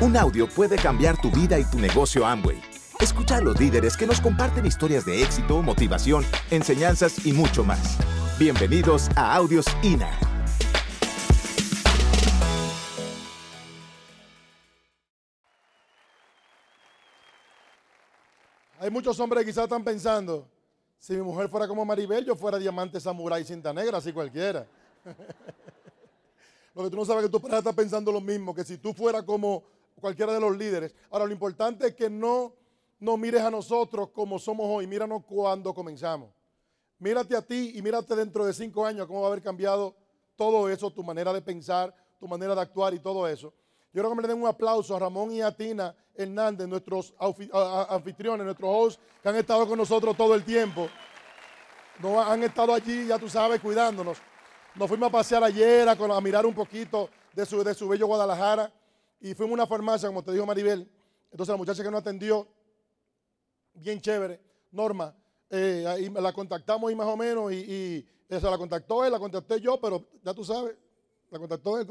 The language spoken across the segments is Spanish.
Un audio puede cambiar tu vida y tu negocio Amway. Escucha a los líderes que nos comparten historias de éxito, motivación, enseñanzas y mucho más. Bienvenidos a Audios INA. Hay muchos hombres que quizás están pensando, si mi mujer fuera como Maribel, yo fuera diamante, samurái, cinta negra, así cualquiera. Lo que tú no sabes es que tu pareja está pensando lo mismo, que si tú fueras como cualquiera de los líderes. Ahora, lo importante es que no nos mires a nosotros como somos hoy, míranos cuando comenzamos. Mírate a ti y mírate dentro de cinco años cómo va a haber cambiado todo eso, tu manera de pensar, tu manera de actuar y todo eso. Yo creo que me den un aplauso a Ramón y a Tina Hernández, nuestros anfitriones, nuestros hosts que han estado con nosotros todo el tiempo. Han estado allí, ya tú sabes, cuidándonos. Nos fuimos a pasear ayer, a, mirar un poquito de su bello Guadalajara. Y fuimos a una farmacia, como te dijo Maribel. Entonces la muchacha que nos atendió, bien chévere, Norma, eh, ahí la contactamos ahí más o menos y, y la contactó él, la contacté yo, pero ya tú sabes, la contactó él.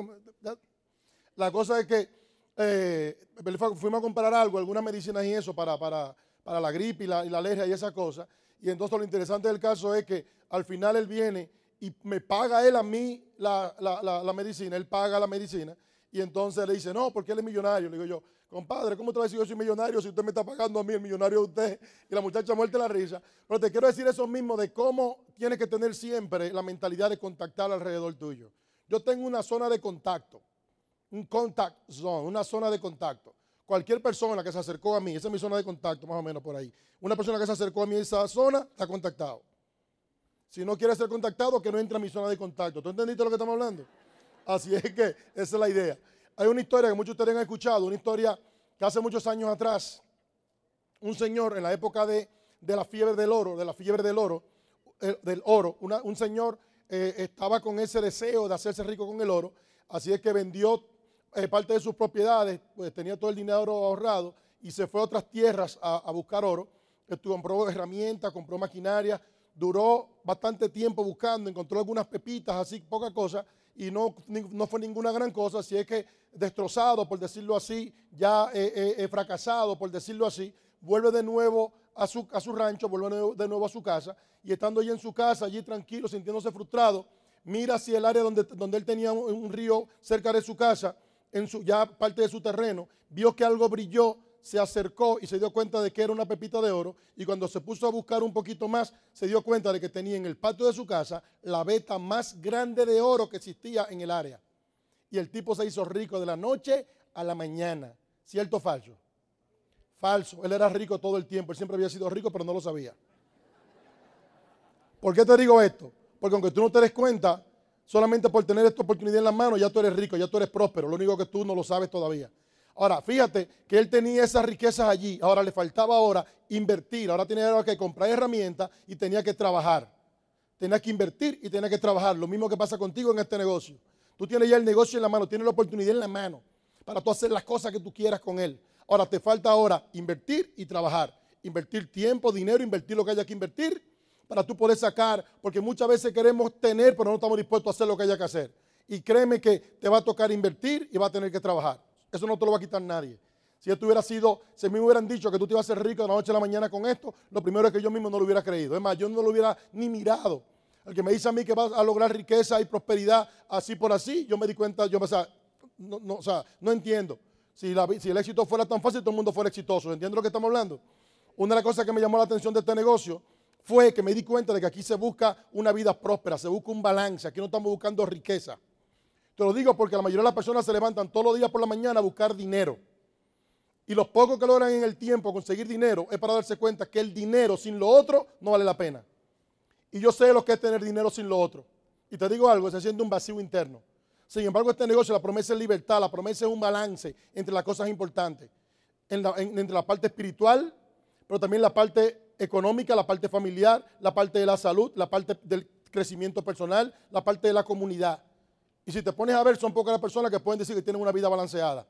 La cosa es que eh, fuimos a comprar algo, algunas medicinas y eso para, para, para la gripe y la, y la alergia y esa cosa. Y entonces lo interesante del caso es que al final él viene y me paga él a mí la, medicina, él paga la medicina, y entonces le dice, no, porque él es millonario. Le digo yo, compadre, ¿cómo te va a decir yo soy millonario si usted me está pagando a mí, el millonario de usted? Y la muchacha muerte la risa. Pero te quiero decir eso mismo de cómo tienes que tener siempre la mentalidad de contactar alrededor tuyo. Yo tengo una zona de contacto, un contact zone, una zona de contacto. Cualquier persona que se acercó a mí, esa es mi zona de contacto, más o menos por ahí. Una persona que se acercó a mí esa zona, está contactado. Si no quiere ser contactado, que no entre a mi zona de contacto. ¿Tú entendiste lo que estamos hablando? Así es que esa es la idea. Hay una historia que muchos de ustedes han escuchado, una historia que hace muchos años atrás, un señor en la época de, la fiebre del oro, de la fiebre del oro, eh, del oro, un señor eh, estaba con ese deseo de hacerse rico con el oro, así es que vendió eh, parte de sus propiedades, pues tenía todo el dinero ahorrado y se fue a otras tierras a, a buscar oro, compró herramientas, compró maquinaria, duró bastante tiempo buscando, encontró algunas pepitas, así, poca cosa, y no, no fue ninguna gran cosa, si es que destrozado, por decirlo así, ya eh, eh, eh, fracasado, por decirlo así, vuelve de nuevo a su, a su rancho, vuelve de nuevo a su casa, y estando allí en su casa, allí tranquilo, sintiéndose frustrado, mira hacia el área donde, donde él tenía un, río cerca de su casa, en su, ya parte de su terreno, vio que algo brilló se acercó y se dio cuenta de que era una pepita de oro y cuando se puso a buscar un poquito más se dio cuenta de que tenía en el patio de su casa la veta más grande de oro que existía en el área. Y el tipo se hizo rico de la noche a la mañana. ¿Cierto o falso? Falso. Él era rico todo el tiempo. Él siempre había sido rico, pero no lo sabía. ¿Por qué te digo esto? Porque aunque tú no te des cuenta, solamente por tener esta oportunidad en la mano, ya tú eres rico, ya tú eres próspero. Lo único que tú no lo sabes todavía. Ahora, fíjate que él tenía esas riquezas allí, ahora le faltaba ahora invertir, ahora tenía que comprar herramientas y tenía que trabajar. Tenía que invertir y tenía que trabajar. Lo mismo que pasa contigo en este negocio. Tú tienes ya el negocio en la mano, tienes la oportunidad en la mano para tú hacer las cosas que tú quieras con él. Ahora te falta ahora invertir y trabajar. Invertir tiempo, dinero, invertir lo que haya que invertir para tú poder sacar, porque muchas veces queremos tener, pero no estamos dispuestos a hacer lo que haya que hacer. Y créeme que te va a tocar invertir y va a tener que trabajar. Eso no te lo va a quitar nadie. Si esto hubiera sido, si me hubieran dicho que tú te ibas a hacer rico de la noche a la mañana con esto, lo primero es que yo mismo no lo hubiera creído. Es más, yo no lo hubiera ni mirado. El que me dice a mí que va a lograr riqueza y prosperidad así por así, yo me di cuenta, yo me, no, no, o sea, no entiendo. Si, si, el éxito fuera tan fácil, todo el mundo fuera exitoso. ¿Entiendes lo que estamos hablando? Una de las cosas que me llamó la atención de este negocio fue que me di cuenta de que aquí se busca una vida próspera, se busca un balance. Aquí no estamos buscando riqueza. Te lo digo porque la mayoría de las personas se levantan todos los días por la mañana a buscar dinero. Y los pocos que logran en el tiempo conseguir dinero es para darse cuenta que el dinero sin lo otro no vale la pena. Y yo sé lo que es tener dinero sin lo otro. Y te digo algo, se siente un vacío interno. Sin embargo, este negocio, la promesa es libertad, la promesa es un balance entre las cosas importantes. entre la parte espiritual, pero también la parte económica, la parte familiar, la parte de la salud, la parte del crecimiento personal, la parte de la comunidad. Y si te pones a ver, son pocas las personas que pueden decir que tienen una vida balanceada.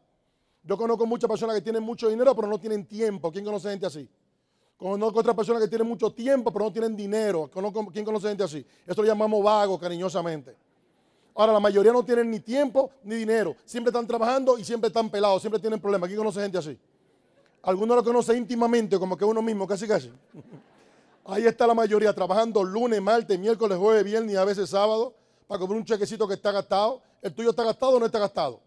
Yo conozco muchas personas que tienen mucho dinero, pero no tienen tiempo. ¿Quién conoce gente así? Conozco otras personas que tienen mucho tiempo, pero no tienen dinero. ¿Quién conoce gente así? Esto lo llamamos vago cariñosamente. Ahora, la mayoría no tienen ni tiempo ni dinero. Siempre están trabajando y siempre están pelados, siempre tienen problemas. Aquí conoce gente así. Algunos lo conoce íntimamente, como que uno mismo, casi casi. Ahí está la mayoría, trabajando lunes, martes, miércoles, jueves, viernes y a veces sábado, para cobrar un chequecito que está gastado. ¿El tuyo está gastado o no está gastado?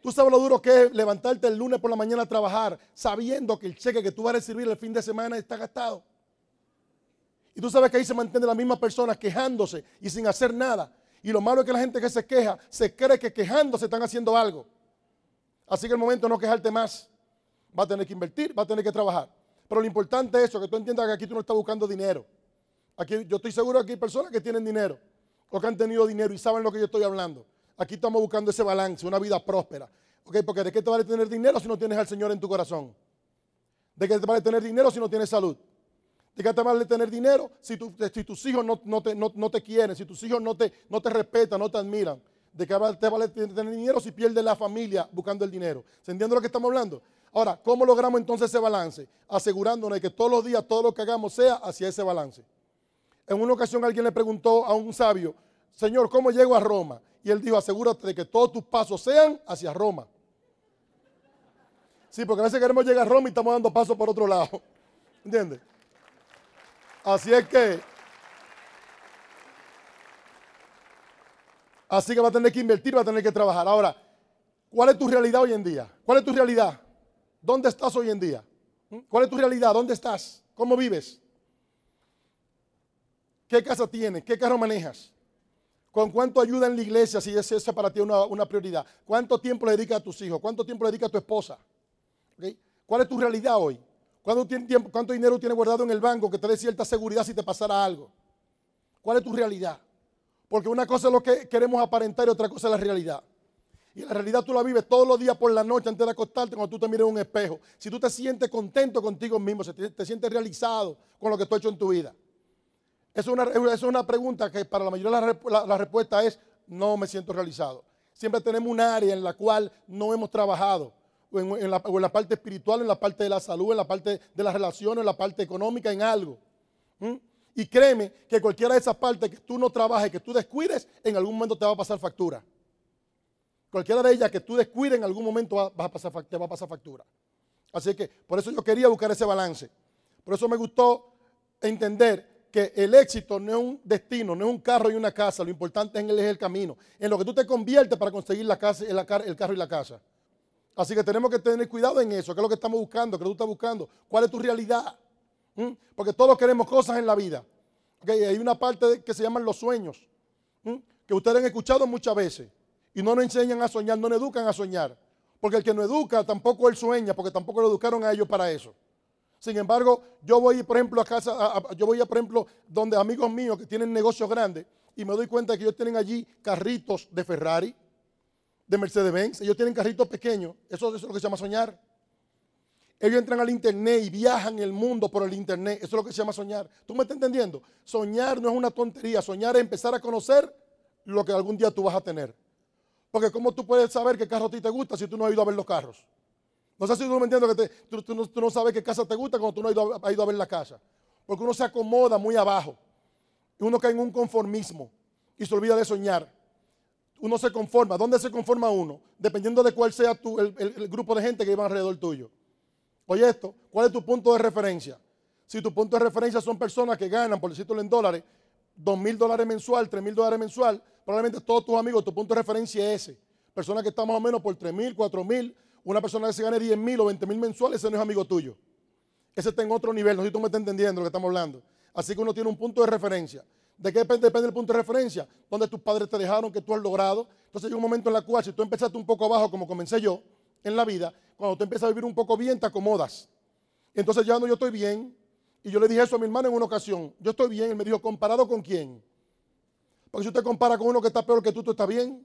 Tú sabes lo duro que es levantarte el lunes por la mañana a trabajar sabiendo que el cheque que tú vas a recibir el fin de semana está gastado. Y tú sabes que ahí se mantienen las mismas personas quejándose y sin hacer nada. Y lo malo es que la gente que se queja se cree que quejándose están haciendo algo. Así que el momento no quejarte más. Va a tener que invertir, va a tener que trabajar. Pero lo importante es eso, que tú entiendas que aquí tú no estás buscando dinero. Aquí yo estoy seguro que hay personas que tienen dinero o han tenido dinero y saben lo que yo estoy hablando. Aquí estamos buscando ese balance, una vida próspera. ¿Ok? Porque ¿de qué te vale tener dinero si no tienes al Señor en tu corazón? ¿De qué te vale tener dinero si no tienes salud? ¿De qué te vale tener dinero si, tus hijos no, te, quieren, si tus hijos no te, no te respetan, no te admiran? ¿De qué te vale tener dinero si pierdes la familia buscando el dinero? ¿Se entiende lo que estamos hablando? Ahora, ¿cómo logramos entonces ese balance? Asegurándonos de que todos los días todo lo que hagamos sea hacia ese balance. En una ocasión alguien le preguntó a un sabio, Señor, ¿cómo llego a Roma? Y él dijo, asegúrate de que todos tus pasos sean hacia Roma. Sí, porque a veces queremos llegar a Roma y estamos dando pasos por otro lado. ¿Entiendes? Así es que... Así que va a tener que invertir, va a tener que trabajar. Ahora, ¿cuál es tu realidad hoy en día? ¿Cuál es tu realidad? ¿Dónde estás hoy en día? ¿Mm? ¿Cuál es tu realidad? ¿Dónde estás? ¿Cómo vives? ¿Qué casa tienes? ¿Qué carro manejas? ¿Con cuánto ayuda en la iglesia si es esa para ti una, una prioridad? ¿Cuánto tiempo le dedicas a tus hijos? ¿Cuánto tiempo le dedicas a tu esposa? ¿Cuál es tu realidad hoy? ¿Cuánto, tiempo, ¿Cuánto dinero tienes guardado en el banco que te dé cierta seguridad si te pasara algo? ¿Cuál es tu realidad? Porque una cosa es lo que queremos aparentar y otra cosa es la realidad. Y la realidad tú la vives todos los días por la noche antes de acostarte cuando tú te mires en un espejo. Si tú te sientes contento contigo mismo, si te, sientes realizado con lo que tú has hecho en tu vida. Es una, es una pregunta que para la mayoría la, la, respuesta es no me siento realizado. Siempre tenemos un área en la cual no hemos trabajado. O en, la, en, la, parte espiritual, en la parte de la salud, en la parte de las relaciones, en la parte económica, en algo. Y créeme que cualquiera de esas partes que tú no trabajes, que tú descuides, en algún momento te va a pasar factura. Cualquiera de ellas que tú descuides en algún momento te va a pasar factura. Así que por eso yo quería buscar ese balance. Por eso me gustó entender que el éxito no es un destino, no es un carro y una casa, lo importante es el camino, en lo que tú te conviertes para conseguir la casa, el, carro y la casa. Así que tenemos que tener cuidado en eso, que es lo que estamos buscando, que tú estás buscando, cuál es tu realidad. ¿Mm? Porque todos queremos cosas en la vida. Hay una parte que se llaman los sueños, ¿Mm? que ustedes han escuchado muchas veces, y no nos enseñan a soñar, no nos educan a soñar. Porque el que no educa tampoco él sueña, porque tampoco lo educaron a ellos para eso. Sin embargo, yo voy, por ejemplo, a casa, yo voy, a, por ejemplo, donde amigos míos que tienen negocios grandes y me doy cuenta que ellos tienen allí carritos de Ferrari, de Mercedes-Benz, ellos tienen carritos pequeños, eso, es lo que se llama soñar. Ellos entran al internet y viajan el mundo por el internet, eso es lo que se llama soñar. ¿Tú me estás entendiendo? Soñar no es una tontería, soñar es empezar a conocer lo que algún día tú vas a tener. Porque ¿cómo tú puedes saber qué carro a ti te gusta si tú no has ido a ver los carros? No sé si tú me entiendes que tú, no, sabes qué casa te gusta cuando tú no has ido, a, ver la casa. Porque uno se acomoda muy abajo. Y uno cae en un conformismo y se olvida de soñar. Uno se conforma. ¿Dónde se conforma uno? Dependiendo de cuál sea tu, el, grupo de gente que va alrededor tuyo. Oye esto, ¿cuál es tu punto de referencia? Si tu punto de referencia son personas que ganan, por decirlo en dólares, dos mil dólares mensual, tres mil dólares mensual, probablemente todos tus amigos, tu punto de referencia es ese. Personas que están más o menos por tres mil, cuatro mil, una persona que se gane 10 mil o 20 mil mensuales, ese no es amigo tuyo. Ese está en otro nivel, no sé si tú me estás entendiendo lo que estamos hablando. Así que uno tiene un punto de referencia. ¿De qué depende, depende el punto de referencia? Donde tus padres te dejaron, que tú has logrado. Entonces hay un momento en el cual, si tú empezaste un poco abajo, como comencé yo en la vida, cuando tú empiezas a vivir un poco bien, te acomodas. Entonces ya no, yo estoy bien. Y yo le dije eso a mi hermano en una ocasión. Yo estoy bien. Él me dijo, ¿comparado con quién? Porque si usted compara con uno que está peor que tú, tú estás bien.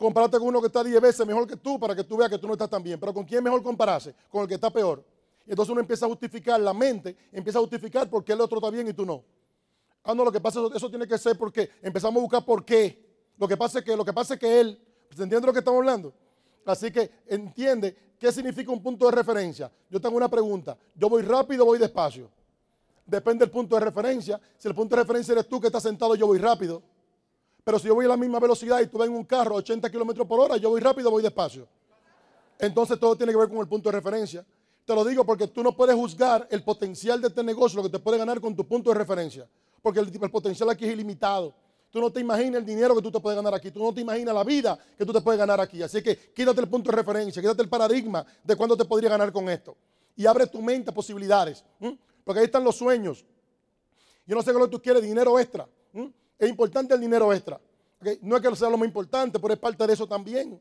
Compárate con uno que está 10 veces mejor que tú para que tú veas que tú no estás tan bien. Pero ¿con quién mejor compararse? Con el que está peor. Entonces uno empieza a justificar, la mente empieza a justificar por qué el otro está bien y tú no. Ah, no, lo que pasa es eso tiene que ser porque empezamos a buscar por qué. Lo que pasa es que, lo que, pasa es que él, ¿se entiende lo que estamos hablando? Así que entiende qué significa un punto de referencia. Yo tengo una pregunta. ¿Yo voy rápido o voy despacio? Depende del punto de referencia. Si el punto de referencia eres tú que estás sentado, yo voy rápido. Pero si yo voy a la misma velocidad y tú vas en un carro a 80 kilómetros por hora, yo voy rápido, voy despacio. Entonces todo tiene que ver con el punto de referencia. Te lo digo porque tú no puedes juzgar el potencial de este negocio, lo que te puede ganar con tu punto de referencia. Porque el, potencial aquí es ilimitado. Tú no te imaginas el dinero que tú te puedes ganar aquí. Tú no te imaginas la vida que tú te puedes ganar aquí. Así que quítate el punto de referencia, quítate el paradigma de cuándo te podría ganar con esto. Y abre tu mente a posibilidades. Porque ahí están los sueños. Yo no sé qué lo que tú quieres, dinero extra. Es importante el dinero extra. No es que sea lo más importante, pero es parte de eso también.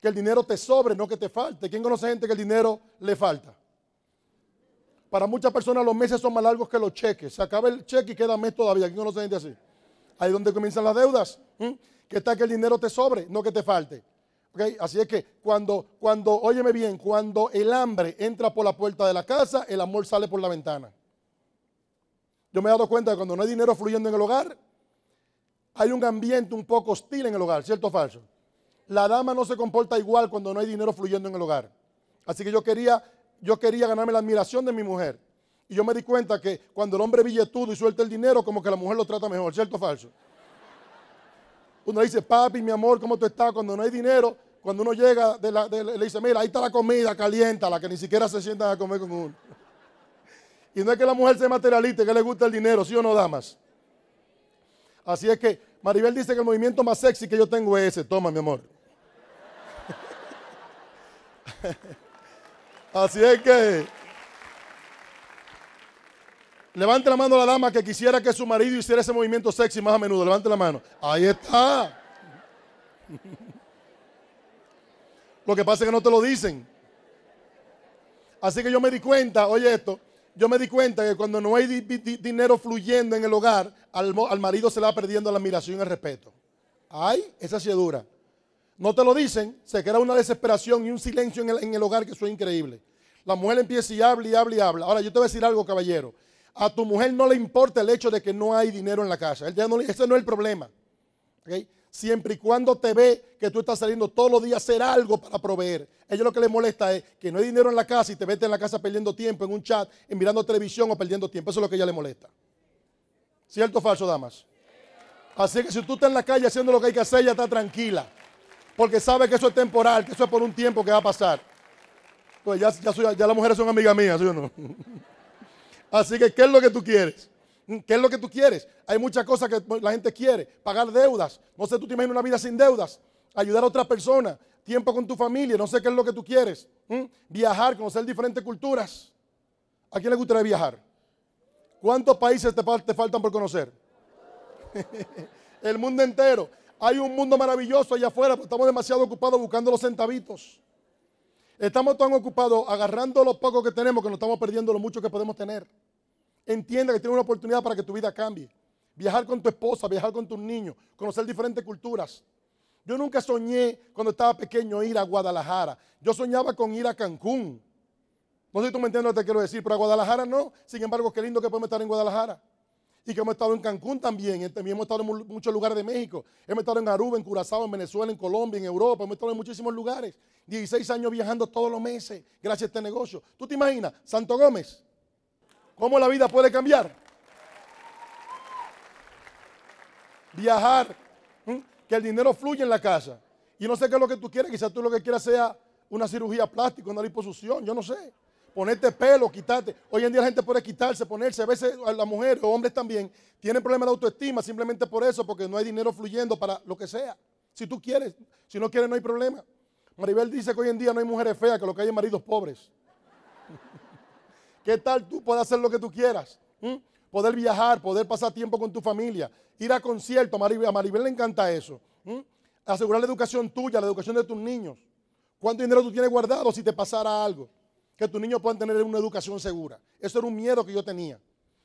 Que el dinero te sobre, no que te falte. ¿Quién conoce gente que el dinero le falta? Para muchas personas los meses son más largos que los cheques. Se acaba el cheque y queda mes todavía. ¿Quién conoce gente así? Ahí es donde comienzan las deudas. Que está que el dinero te sobre, no que te falte. Así es que cuando, cuando, óyeme bien, cuando el hambre entra por la puerta de la casa, el amor sale por la ventana. Yo me he dado cuenta que cuando no hay dinero fluyendo en el hogar, hay un ambiente un poco hostil en el hogar, ¿cierto o falso? La dama no se comporta igual cuando no hay dinero fluyendo en el hogar. Así que yo quería, yo quería ganarme la admiración de mi mujer. Y yo me di cuenta que cuando el hombre billetudo y suelta el dinero, como que la mujer lo trata mejor, ¿cierto o falso? Uno dice, papi, mi amor, ¿cómo tú estás? Cuando no hay dinero, cuando uno llega, le dice, mira, ahí está la comida, calienta, la que ni siquiera se sientan a comer con uno. Y no es que la mujer sea materialista, que le gusta el dinero, ¿sí o no, damas? Así es que Maribel dice que el movimiento más sexy que yo tengo es ese. Toma, mi amor. Así es que levante la mano a la dama que quisiera que su marido hiciera ese movimiento sexy más a menudo. Levante la mano. Ahí está. Lo que pasa es que no te lo dicen. Así que yo me di cuenta, oye esto, yo me di cuenta que cuando no hay dinero fluyendo en el hogar, al, marido se le va perdiendo la admiración y el respeto. Ay, esa sí es dura. No te lo dicen, se crea una desesperación y un silencio en el, hogar que eso es increíble. La mujer empieza y habla y habla y habla. Ahora, yo te voy a decir algo, caballero. A tu mujer no le importa el hecho de que no hay dinero en la casa. ese no es el problema. ¿okay? Siempre y cuando te ve que tú estás saliendo todos los días a hacer algo para proveer. Ella lo que le molesta es que no hay dinero en la casa y te vete en la casa perdiendo tiempo en un chat, en mirando televisión o perdiendo tiempo. Eso es lo que ella le molesta. ¿Cierto o falso, damas? Así que si tú estás en la calle haciendo lo que hay que hacer, ella está tranquila. Porque sabe que eso es temporal, que eso es por un tiempo que va a pasar. Pues ya, ya, ya las mujeres son amigas mías, ¿sí o no? Así que, ¿qué es lo que tú quieres? ¿Qué es lo que tú quieres? Hay muchas cosas que la gente quiere. Pagar deudas. No sé, tú te imaginas una vida sin deudas. Ayudar a otra persona. Tiempo con tu familia. No sé qué es lo que tú quieres. Viajar, conocer diferentes culturas. ¿A quién le gustaría viajar? ¿Cuántos países te, te faltan por conocer? El mundo entero. Hay un mundo maravilloso allá afuera, pero estamos demasiado ocupados buscando los centavitos. Estamos tan ocupados agarrando lo poco que tenemos que nos estamos perdiendo lo mucho que podemos tener. Entienda que tiene una oportunidad para que tu vida cambie. Viajar con tu esposa, viajar con tus niños, conocer diferentes culturas. Yo nunca soñé cuando estaba pequeño ir a Guadalajara. Yo soñaba con ir a Cancún. No sé si tú me entiendes lo que te quiero decir, pero a Guadalajara no. Sin embargo, qué lindo que podemos estar en Guadalajara. Y que hemos estado en Cancún también. También hemos estado en muchos lugares de México. Hemos estado en Aruba, en Curazao, en Venezuela, en Colombia, en Europa. Hemos estado en muchísimos lugares. 16 años viajando todos los meses gracias a este negocio. ¿Tú te imaginas? Santo Gómez, ¿Cómo la vida puede cambiar? Viajar, que el dinero fluya en la casa. Y no sé qué es lo que tú quieres, quizás tú lo que quieras sea una cirugía plástica, una liposucción, yo no sé. Ponerte pelo, quitarte. Hoy en día la gente puede quitarse, ponerse. A veces las mujeres o hombres también tienen problemas de autoestima simplemente por eso, porque no hay dinero fluyendo para lo que sea. Si tú quieres, si no quieres, no hay problema. Maribel dice que hoy en día no hay mujeres feas, que lo que hay es maridos pobres. ¿Qué tal tú puedes hacer lo que tú quieras? ¿Mm? Poder viajar, poder pasar tiempo con tu familia, ir a conciertos. A Maribel, le encanta eso. ¿Mm? Asegurar la educación tuya, la educación de tus niños. ¿Cuánto dinero tú tienes guardado si te pasara algo? Que tus niños puedan tener una educación segura. Eso era un miedo que yo tenía.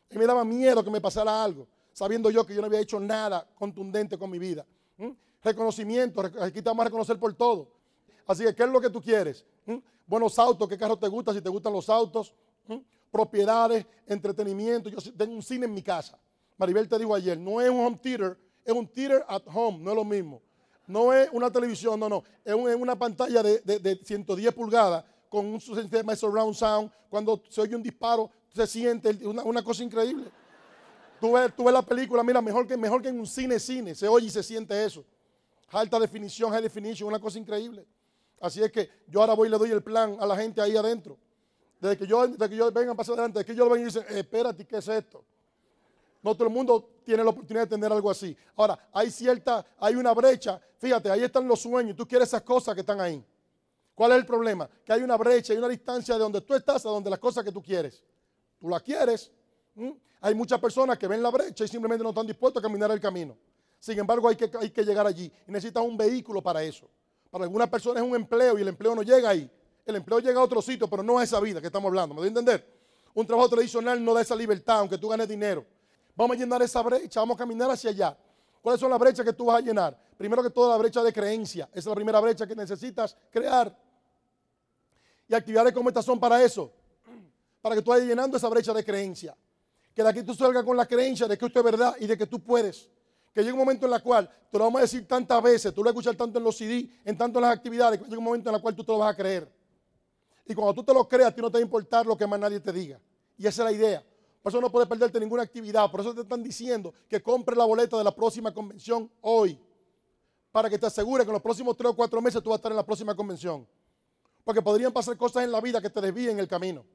Y me daba miedo que me pasara algo, sabiendo yo que yo no había hecho nada contundente con mi vida. ¿Mm? Reconocimiento, aquí te vamos a reconocer por todo. Así que, ¿qué es lo que tú quieres? Buenos autos, ¿qué carro te gusta? Si te gustan los autos, propiedades, entretenimiento. Yo tengo un cine en mi casa. Maribel te dijo ayer, no es un home theater, es un theater at home, no es lo mismo. No es una televisión, no, no. Es, una pantalla de, 110 pulgadas con un sistema de surround sound. Cuando se oye un disparo, se siente una, cosa increíble. Tú ves, tú ves la película, mira, mejor que, mejor que en un cine, cine. Se oye y se siente eso. Alta definición, high definition, una cosa increíble. Así es que yo ahora voy y le doy el plan a la gente ahí adentro. Desde que yo, desde que yo vengan pasar adelante, desde que yo lo ven y dicen, espérate, ¿qué es esto? No todo el mundo tiene la oportunidad de tener algo así. Ahora, hay cierta, hay una brecha. Fíjate, ahí están los sueños. Tú quieres esas cosas que están ahí. ¿Cuál es el problema? Que hay una brecha, hay una distancia de donde tú estás a donde las cosas que tú quieres. Tú las quieres. Hay muchas personas que ven la brecha y simplemente no están dispuestos a caminar el camino. Sin embargo, hay que, hay que llegar allí y necesitas un vehículo para eso. Para algunas personas es un empleo y el empleo no llega ahí. El empleo llega a otro sitio, pero no a esa vida que estamos hablando. ¿Me doy a entender? Un trabajo tradicional no da esa libertad, aunque tú ganes dinero. Vamos a llenar esa brecha, vamos a caminar hacia allá. ¿Cuáles son las brechas que tú vas a llenar? Primero que todo, la brecha de creencia. Esa es la primera brecha que necesitas crear. Y actividades como estas son para eso. Para que tú vayas llenando esa brecha de creencia. Que de aquí tú salgas con la creencia de que esto es verdad y de que tú puedes. Que llegue un momento en el cual, te lo vamos a decir tantas veces, tú lo vas a escuchar tanto en los CD, en tanto en las actividades, que llega un momento en el cual tú te lo vas a creer. Y cuando tú te lo creas, a ti no te va a importar lo que más nadie te diga. Y esa es la idea. Por eso no puedes perderte ninguna actividad. Por eso te están diciendo que compres la boleta de la próxima convención hoy. Para que te asegures que en los próximos tres o cuatro meses tú vas a estar en la próxima convención. Porque podrían pasar cosas en la vida que te desvíen el camino.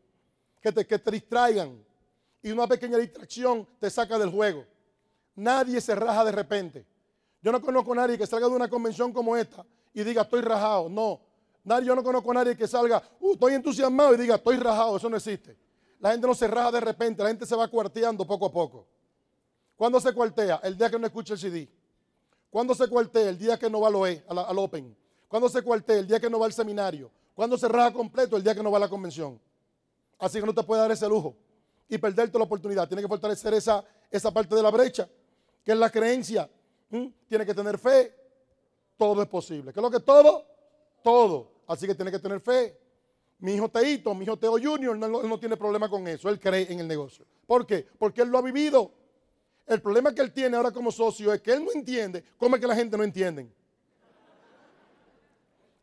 Que te, que te distraigan. Y una pequeña distracción te saca del juego. Nadie se raja de repente. Yo no conozco a nadie que salga de una convención como esta y diga estoy rajado. No, Nadie, yo no conozco a nadie que salga, uh, estoy entusiasmado y diga, estoy rajado. Eso no existe. La gente no se raja de repente, la gente se va cuarteando poco a poco. ¿Cuándo se cuartea? El día que no escucha el CD. ¿Cuándo se cuartea? El día que no va al, OE, al Open. ¿Cuándo se cuartea? El día que no va al seminario. ¿Cuándo se raja completo? El día que no va a la convención. Así que no te puede dar ese lujo y perderte la oportunidad. Tiene que fortalecer esa, esa parte de la brecha, que es la creencia. Tiene que tener fe. Todo es posible. ¿Qué lo que todo? Todo. Así que tiene que tener fe. Mi hijo Teito, mi hijo Teo Junior, no, no tiene problema con eso. Él cree en el negocio. ¿Por qué? Porque él lo ha vivido. El problema que él tiene ahora como socio es que él no entiende cómo es que la gente no entiende.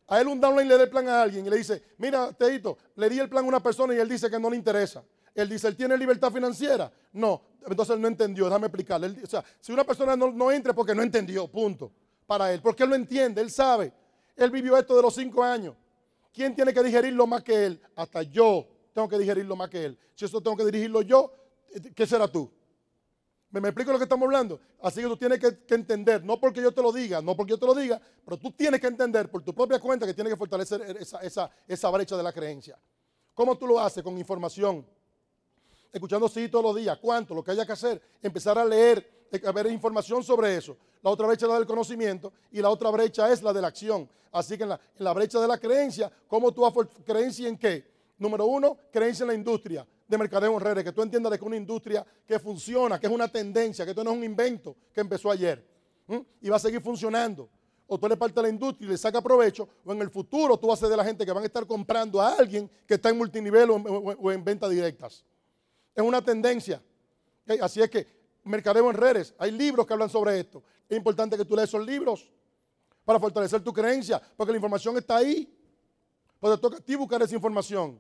A él un downline le da el plan a alguien y le dice, mira, Teito, le di el plan a una persona y él dice que no le interesa. Él dice, ¿él tiene libertad financiera? No, entonces él no entendió, déjame explicarle. o sea, si una persona no, no entra porque no entendió, punto, para él, porque él lo entiende, él sabe. Él vivió esto de los cinco años. ¿Quién tiene que digerirlo más que él? Hasta yo tengo que digerirlo más que él. Si eso tengo que dirigirlo yo, ¿qué será tú? ¿Me, explico lo que estamos hablando? Así que tú tienes que, entender, no porque yo te lo diga, no porque yo te lo diga, pero tú tienes que entender por tu propia cuenta que tienes que fortalecer esa, esa brecha de la creencia. ¿Cómo tú lo haces? Con información. Escuchando sí todos los días. ¿Cuánto? Lo que haya que hacer. Empezar a leer a ver información sobre eso. La otra brecha es la del conocimiento y la otra brecha es la de la acción. Así que en la, brecha de la creencia, ¿cómo tú creencia en qué? Número uno, creencia en la industria de mercadeo en redes, que tú entiendas que es una industria que funciona, que es una tendencia, que esto no es un invento que empezó ayer y va a seguir funcionando. O tú eres parte de la industria y le saca provecho, o en el futuro tú vas a ser de la gente que van a estar comprando a alguien que está en multinivel o en, ventas directas. Es una tendencia. Así es que mercadeo en redes. Hay libros que hablan sobre esto. Es importante que tú leas esos libros para fortalecer tu creencia, porque la información está ahí. Pero te toca a ti buscar esa información.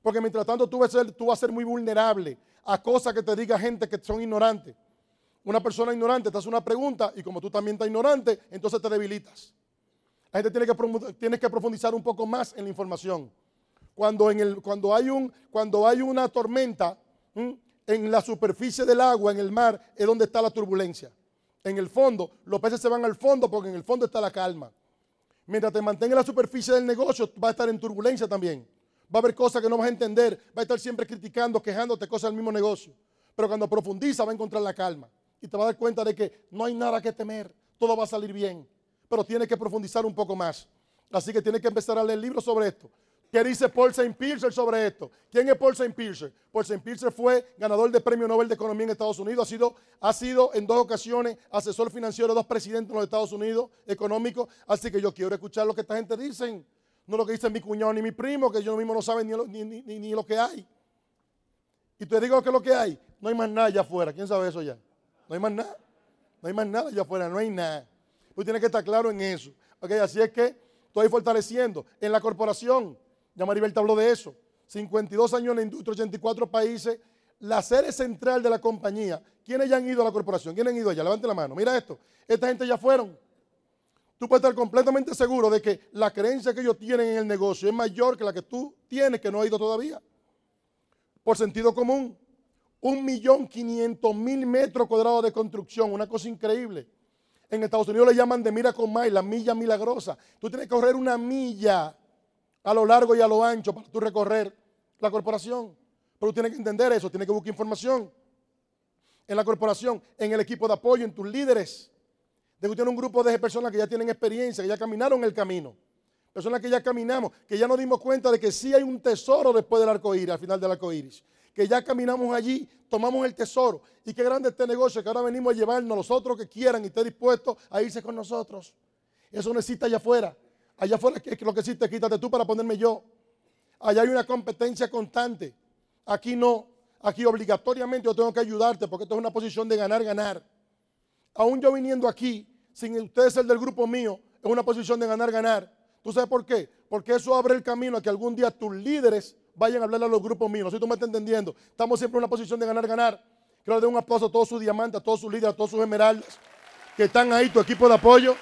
Porque mientras tanto tú vas, a ser, muy vulnerable a cosas que te diga gente que son ignorantes. Una persona ignorante te hace una pregunta y como tú también estás ignorante, entonces te debilitas. La gente tiene que, tiene que profundizar un poco más en la información. Cuando, en el, cuando, hay, un, cuando hay una tormenta, en la superficie del agua, en el mar, es donde está la turbulencia. En el fondo, los peces se van al fondo porque en el fondo está la calma. Mientras te mantenga en la superficie del negocio, va a estar en turbulencia también. Va a haber cosas que no vas a entender, va a estar siempre criticando, quejándote cosas del mismo negocio. Pero cuando profundiza va a encontrar la calma y te va a dar cuenta de que no hay nada que temer, todo va a salir bien. Pero tienes que profundizar un poco más. Así que tienes que empezar a leer libros sobre esto. ¿Qué dice Paul St. Piercer sobre esto? ¿Quién es Paul St. Piercer? Paul St. Piercer fue ganador del Premio Nobel de Economía en Estados Unidos. Ha sido, ha sido en dos ocasiones asesor financiero de dos presidentes de los Estados Unidos económicos. Así que yo quiero escuchar lo que esta gente dice. No lo que dice mi cuñado ni mi primo, que ellos mismos no saben ni, ni, lo que hay. Y te digo que lo que hay, no hay más nada allá afuera. ¿Quién sabe eso ya? No hay más nada. No hay más nada allá afuera, no hay nada. Tú tienes que estar claro en eso. Okay, así es que estoy fortaleciendo en la corporación ya Maribel te habló de eso. 52 años en la industria, 84 países. la sede central de la compañía. ¿Quiénes ya han ido a la corporación? ¿Quiénes han ido allá? Levante la mano. Mira esto. Esta gente ya fueron. Tú puedes estar completamente seguro de que la creencia que ellos tienen en el negocio es mayor que la que tú tienes que no ha ido todavía. Por sentido común. Un millón quinientos mil metros cuadrados de construcción. Una cosa increíble. En Estados Unidos le llaman de mira con la milla milagrosa. Tú tienes que correr una milla a lo largo y a lo ancho para tú recorrer la corporación. Pero tú tienes que entender eso, tienes que buscar información en la corporación, en el equipo de apoyo, en tus líderes. De que un grupo de personas que ya tienen experiencia, que ya caminaron el camino. Personas que ya caminamos, que ya nos dimos cuenta de que sí hay un tesoro después del arco iris, al final del arco iris. Que ya caminamos allí, tomamos el tesoro. Y qué grande este negocio que ahora venimos a llevarnos los otros que quieran y esté dispuesto a irse con nosotros. Eso no existe allá afuera. Allá afuera es lo que existe, quítate tú para ponerme yo. Allá hay una competencia constante. Aquí no. Aquí obligatoriamente yo tengo que ayudarte porque esto es una posición de ganar, ganar. Aún yo viniendo aquí, sin ustedes ser del grupo mío, es una posición de ganar, ganar. ¿Tú sabes por qué? Porque eso abre el camino a que algún día tus líderes vayan a hablarle a los grupos míos. No si tú me estás entendiendo. Estamos siempre en una posición de ganar, ganar. Quiero dar un aplauso a todos sus diamantes, a todos sus líderes, a todos sus esmeraldas que están ahí, tu equipo de apoyo.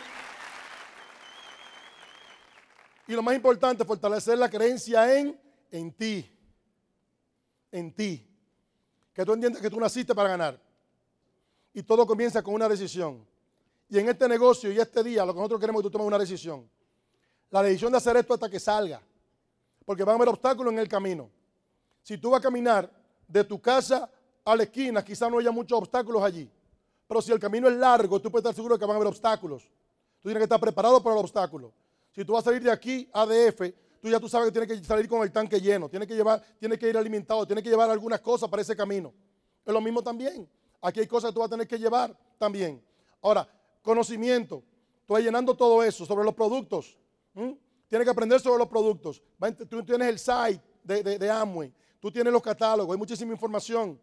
Y lo más importante, fortalecer la creencia en, en ti. En ti. Que tú entiendas que tú naciste para ganar. Y todo comienza con una decisión. Y en este negocio y este día, lo que nosotros queremos es que tú tomes una decisión. La decisión de hacer esto hasta que salga. Porque van a haber obstáculos en el camino. Si tú vas a caminar de tu casa a la esquina, quizás no haya muchos obstáculos allí. Pero si el camino es largo, tú puedes estar seguro de que van a haber obstáculos. Tú tienes que estar preparado para los obstáculos. Si tú vas a salir de aquí a DF, tú ya tú sabes que tienes que salir con el tanque lleno, tienes que llevar, tienes que ir alimentado, tienes que llevar algunas cosas para ese camino. Es lo mismo también. Aquí hay cosas que tú vas a tener que llevar también. Ahora, conocimiento. Tú vas llenando todo eso sobre los productos. Tienes que aprender sobre los productos. Tú tienes el site de, de, Amway. Tú tienes los catálogos. Hay muchísima información.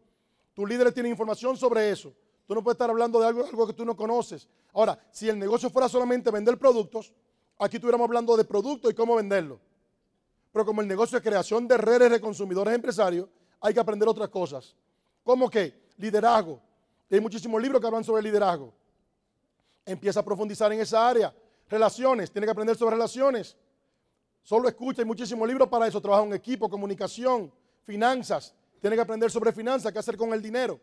Tus líderes tienen información sobre eso. Tú no puedes estar hablando de algo, algo que tú no conoces. Ahora, si el negocio fuera solamente vender productos, Aquí estuviéramos hablando de producto y cómo venderlo. Pero como el negocio de creación de redes de consumidores empresarios, hay que aprender otras cosas. ¿Cómo que? Liderazgo. Hay muchísimos libros que hablan sobre liderazgo. Empieza a profundizar en esa área. Relaciones, tiene que aprender sobre relaciones. Solo escucha, hay muchísimos libros para eso. Trabaja en equipo, comunicación, finanzas. Tiene que aprender sobre finanzas, qué hacer con el dinero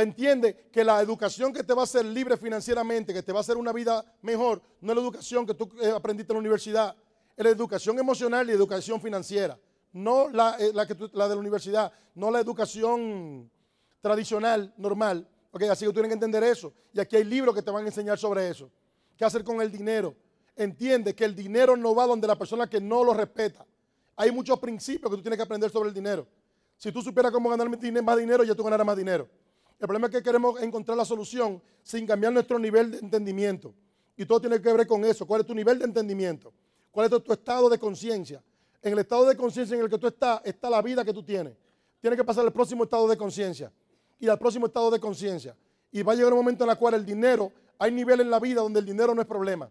entiende que la educación que te va a hacer libre financieramente, que te va a hacer una vida mejor, no es la educación que tú eh, aprendiste en la universidad, es la educación emocional y educación financiera, no la, eh, la, de la universidad, no la educación tradicional, normal. Okay, así que tú tienes que entender eso. Y aquí hay libros que te van a enseñar sobre eso. ¿Qué hacer con el dinero? Entiende que el dinero no va donde la persona que no lo respeta. Hay muchos principios que tú tienes que aprender sobre el dinero. Si tú supieras cómo ganar más dinero, ya tú ganarás más dinero. El problema es que queremos encontrar la solución sin cambiar nuestro nivel de entendimiento. Y todo tiene que ver con eso. ¿Cuál es tu nivel de entendimiento? ¿Cuál es tu, estado de conciencia? En el estado de conciencia en el que tú estás, está la vida que tú tienes. Tienes que pasar al próximo estado de conciencia y al próximo estado de conciencia. Y va a llegar un momento en el cual el dinero, hay niveles en la vida donde el dinero no es problema.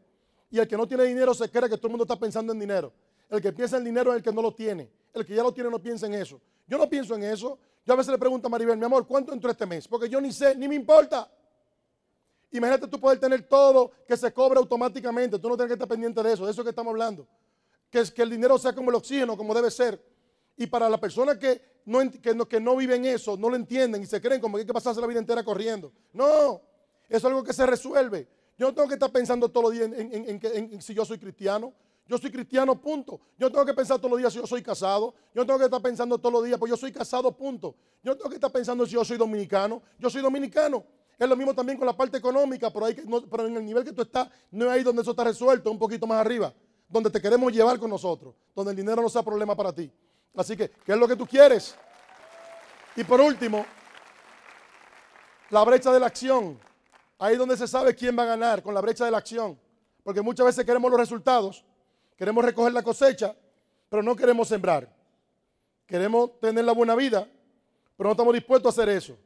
Y el que no tiene dinero se cree que todo el mundo está pensando en dinero. El que piensa en dinero es el que no lo tiene. El que ya lo tiene no piensa en eso. Yo no pienso en eso. Yo a veces le pregunto a Maribel, mi amor, ¿cuánto entró este mes? Porque yo ni sé, ni me importa. Imagínate tú poder tener todo que se cobre automáticamente. Tú no tienes que estar pendiente de eso, de eso que estamos hablando. Que, es, que el dinero sea como el oxígeno, como debe ser. Y para las personas que no, que, no, viven eso, no lo entienden y se creen como que hay que pasarse la vida entera corriendo. No, eso es algo que se resuelve. Yo no tengo que estar pensando todos los días en, en si yo soy cristiano. Yo soy cristiano, punto. Yo tengo que pensar todos los días si yo soy casado. Yo tengo que estar pensando todos los días, pues yo soy casado, punto. Yo tengo que estar pensando si yo soy dominicano. Yo soy dominicano. Es lo mismo también con la parte económica, pero, pero en el nivel que tú estás, no es ahí donde eso está resuelto, un poquito más arriba, donde te queremos llevar con nosotros, donde el dinero no sea problema para ti. Así que, ¿qué es lo que tú quieres? Y por último, la brecha de la acción. Ahí es donde se sabe quién va a ganar con la brecha de la acción. Porque muchas veces queremos los resultados, Queremos recoger la cosecha, pero no queremos sembrar. Queremos tener la buena vida, pero no estamos dispuestos a hacer eso.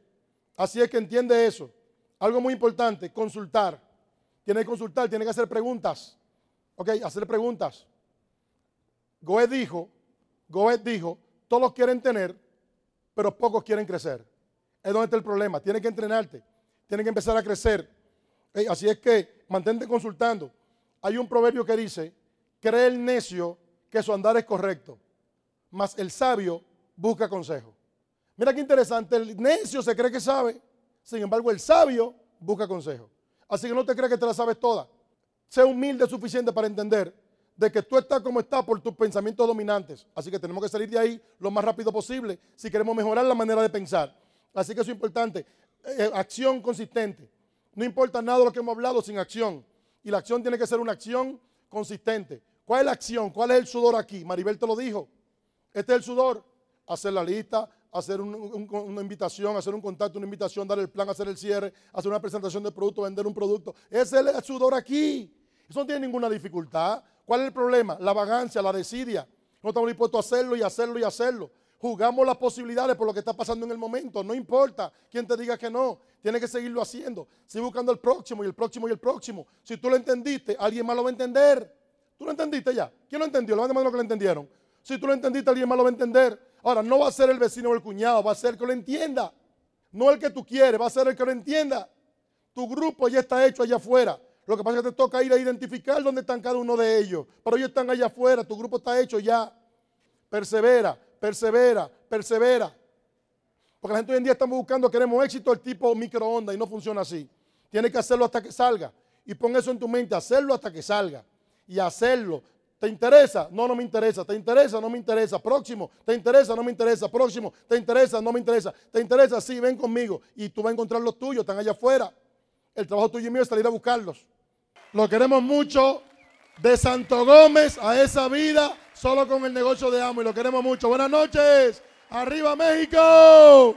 Así es que entiende eso. Algo muy importante, consultar. Tiene que consultar, tiene que hacer preguntas. Ok, hacer preguntas. Goethe dijo, Goethe dijo, todos quieren tener, pero pocos quieren crecer. Es donde está el problema. Tienes que entrenarte, tienes que empezar a crecer. así es que mantente consultando. Hay un proverbio que dice, cree el necio que su andar es correcto, mas el sabio busca consejo. Mira qué interesante, el necio se cree que sabe, sin embargo el sabio busca consejo. Así que no te creas que te la sabes toda. Sé humilde suficiente para entender de que tú estás como estás por tus pensamientos dominantes. Así que tenemos que salir de ahí lo más rápido posible si queremos mejorar la manera de pensar. Así que eso es importante. Eh, eh, acción consistente. No importa nada de lo que hemos hablado sin acción. Y la acción tiene que ser una acción consistente. ¿Cuál es la acción? ¿Cuál es el sudor aquí? Maribel te lo dijo. Este es el sudor. Hacer la lista, hacer una invitación, hacer un contacto, una invitación, dar el plan, hacer el cierre, hacer una presentación de producto, vender un producto. Ese es el sudor aquí. Eso no tiene ninguna dificultad. ¿Cuál es el problema? La vagancia, la desidia. No estamos dispuestos a hacerlo y hacerlo y hacerlo. Jugamos las posibilidades por lo que está pasando en el momento. No importa quién te diga que no. Tienes que seguirlo haciendo. Sigue buscando el próximo y el próximo y el próximo. Si tú lo entendiste, alguien más lo va a entender. ¿Tú lo entendiste ya? ¿Quién lo entendió? Levanta mano que lo entendieron. Si tú lo entendiste, alguien más lo va a entender. Ahora, no va a ser el vecino o el cuñado, va a ser el que lo entienda. No el que tú quieres, va a ser el que lo entienda. Tu grupo ya está hecho allá afuera. Lo que pasa es que te toca ir a identificar dónde están cada uno de ellos. Pero ellos están allá afuera, tu grupo está hecho ya. Persevera, persevera, persevera. Porque la gente hoy en día estamos buscando, queremos éxito el tipo microondas y no funciona así. Tienes que hacerlo hasta que salga. Y pon eso en tu mente, hacerlo hasta que salga. Y hacerlo. ¿Te interesa? No, no me interesa. ¿Te interesa? No me interesa. Próximo. ¿Te interesa? No me interesa. Próximo. ¿Te interesa? No me interesa. ¿Te interesa? Sí, ven conmigo. Y tú vas a encontrar los tuyos, están allá afuera. El trabajo tuyo y mío es salir a buscarlos. Lo queremos mucho. De Santo Gómez a esa vida, solo con el negocio de amo. Y lo queremos mucho. Buenas noches. Arriba México.